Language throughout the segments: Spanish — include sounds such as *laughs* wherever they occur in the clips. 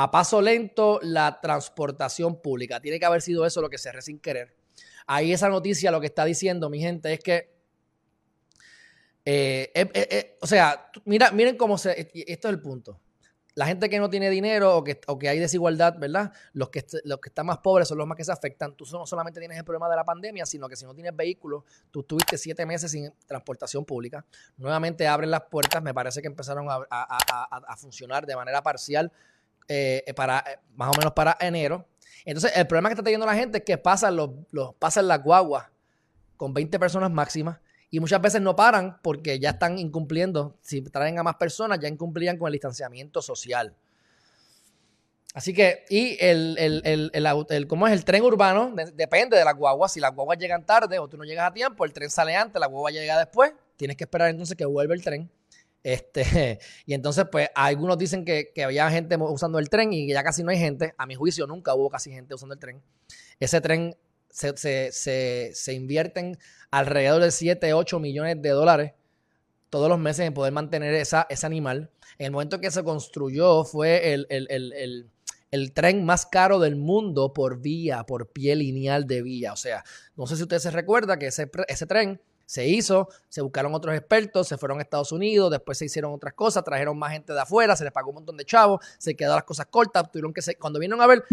a paso lento la transportación pública. Tiene que haber sido eso lo que cerré sin querer. Ahí esa noticia lo que está diciendo, mi gente, es que eh, eh, eh, o sea, mira, miren cómo se. Esto es el punto. La gente que no tiene dinero o que, que hay desigualdad, ¿verdad? Los que, los que están más pobres son los más que se afectan. Tú no solamente tienes el problema de la pandemia, sino que si no tienes vehículo, tú estuviste siete meses sin transportación pública. Nuevamente abren las puertas, me parece que empezaron a, funcionar de manera parcial para, más o menos para enero. Entonces, el problema que está teniendo la gente es que pasan, los, pasan las guaguas con 20 personas máximas y muchas veces no paran porque ya están incumpliendo. Si traen a más personas, ya incumplían con el distanciamiento social. Así que, y el, el, el, ¿cómo es? El tren urbano depende de las guaguas. Si las guaguas llegan tarde o tú no llegas a tiempo, el tren sale antes, la guagua llega después. Tienes que esperar entonces que vuelva el tren. Este, *laughs* y entonces, pues, algunos dicen que, que, había gente usando el tren y ya casi no hay gente. A mi juicio, nunca hubo casi gente usando el tren. Ese tren se, se, se, invierten alrededor de 7, 8 millones de dólares todos los meses en poder mantener esa, ese animal. En el momento que se construyó fue el, el, tren más caro del mundo por vía, por pie lineal de vía. O sea, no sé si usted se recuerda que ese, ese tren se hizo, se buscaron otros expertos, se fueron a Estados Unidos, después se hicieron otras cosas, trajeron más gente de afuera, se les pagó un montón de chavos, se quedaron las cosas cortas, tuvieron que cuando vinieron a ver,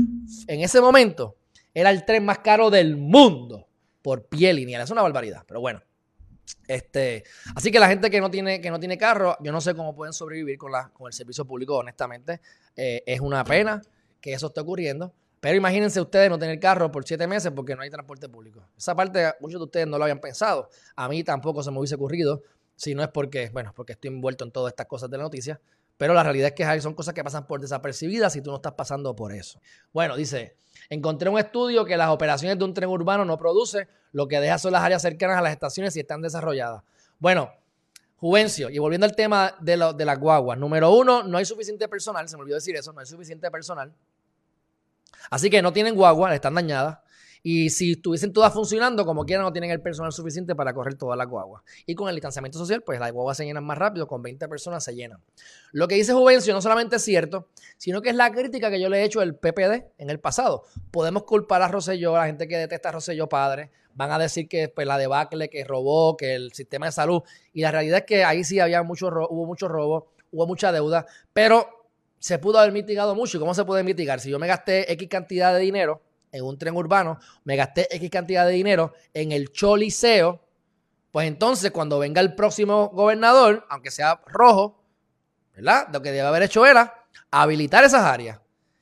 en ese momento, era el tren más caro del mundo por pie lineal. Es una barbaridad, pero bueno. Este, así que la gente que no tiene, que no tiene carro, yo no sé cómo pueden sobrevivir con, la, con el servicio público, honestamente. Eh, es una pena que eso esté ocurriendo. Pero imagínense ustedes no tener carro por siete meses porque no hay transporte público. Esa parte muchos de ustedes no lo habían pensado. A mí tampoco se me hubiese ocurrido. Si no es porque, bueno, porque estoy envuelto en todas estas cosas de la noticia. Pero la realidad es que son cosas que pasan por desapercibidas y tú no estás pasando por eso. Bueno, dice, encontré un estudio que las operaciones de un tren urbano no produce, lo que deja son las áreas cercanas a las estaciones y están desarrolladas. Bueno, Juvencio, y volviendo al tema de, lo, de las guaguas. Número uno, no hay suficiente personal, se me olvidó decir eso, no hay suficiente personal. Así que no tienen guaguas, están dañadas. Y si estuviesen todas funcionando, como quieran, no tienen el personal suficiente para correr todas las guaguas. Y con el distanciamiento social, pues las guaguas se llenan más rápido, con 20 personas se llenan. Lo que dice Juvencio no solamente es cierto, sino que es la crítica que yo le he hecho al PPD en el pasado. Podemos culpar a Rosselló, a la gente que detesta a Rosselló padre, van a decir que pues, la debacle, que robó, que el sistema de salud. Y la realidad es que ahí sí había mucho hubo mucho robo, hubo mucha deuda, pero se pudo haber mitigado mucho. ¿Y cómo se puede mitigar? Si yo me gasté X cantidad de dinero en un tren urbano, me gasté X cantidad de dinero en el choliseo, pues entonces cuando venga el próximo gobernador, aunque sea rojo, ¿verdad? Lo que debe haber hecho era habilitar esas áreas.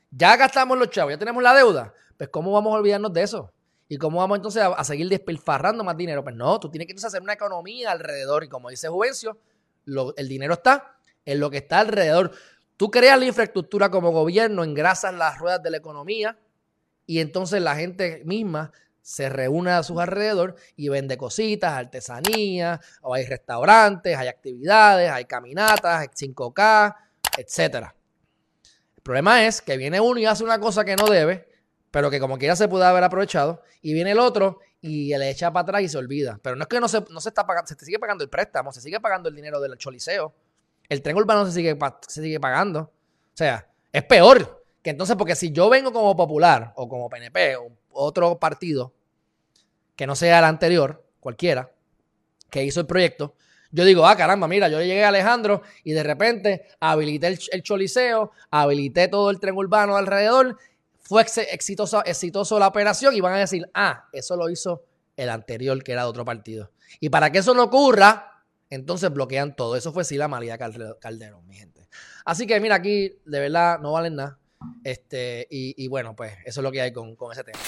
Ya gastamos los chavos, ya tenemos la deuda. Pues ¿cómo vamos a olvidarnos de eso? ¿Y cómo vamos entonces a, seguir despilfarrando más dinero? Pues no, tú tienes que hacer una economía alrededor. Y como dice Juvencio, el dinero está en lo que está alrededor. Tú creas la infraestructura como gobierno, engrasas las ruedas de la economía, y entonces la gente misma se reúne a sus alrededor y vende cositas, artesanía, o hay restaurantes, hay actividades, hay caminatas, hay 5K, etc. El problema es que viene uno y hace una cosa que no debe, pero que como quiera se puede haber aprovechado, y viene el otro y le echa para atrás y se olvida. Pero no es que no se, no se está pagando, se sigue pagando el préstamo, se sigue pagando el dinero del choliseo, el tren urbano se sigue, se sigue pagando. O sea, es peor que entonces, porque si yo vengo como popular o como PNP o otro partido que no sea el anterior, cualquiera, que hizo el proyecto, yo digo, ah, caramba, mira, yo llegué a Alejandro y de repente habilité el, choliseo, habilité todo el tren urbano alrededor, fue exitoso, exitoso la operación y van a decir, ah, eso lo hizo el anterior que era de otro partido. Y para que eso no ocurra, entonces bloquean todo. Eso fue sí la María Calderón, mi gente. Así que mira, aquí de verdad no valen nada. Este, y, bueno, pues eso es lo que hay con, con ese tema.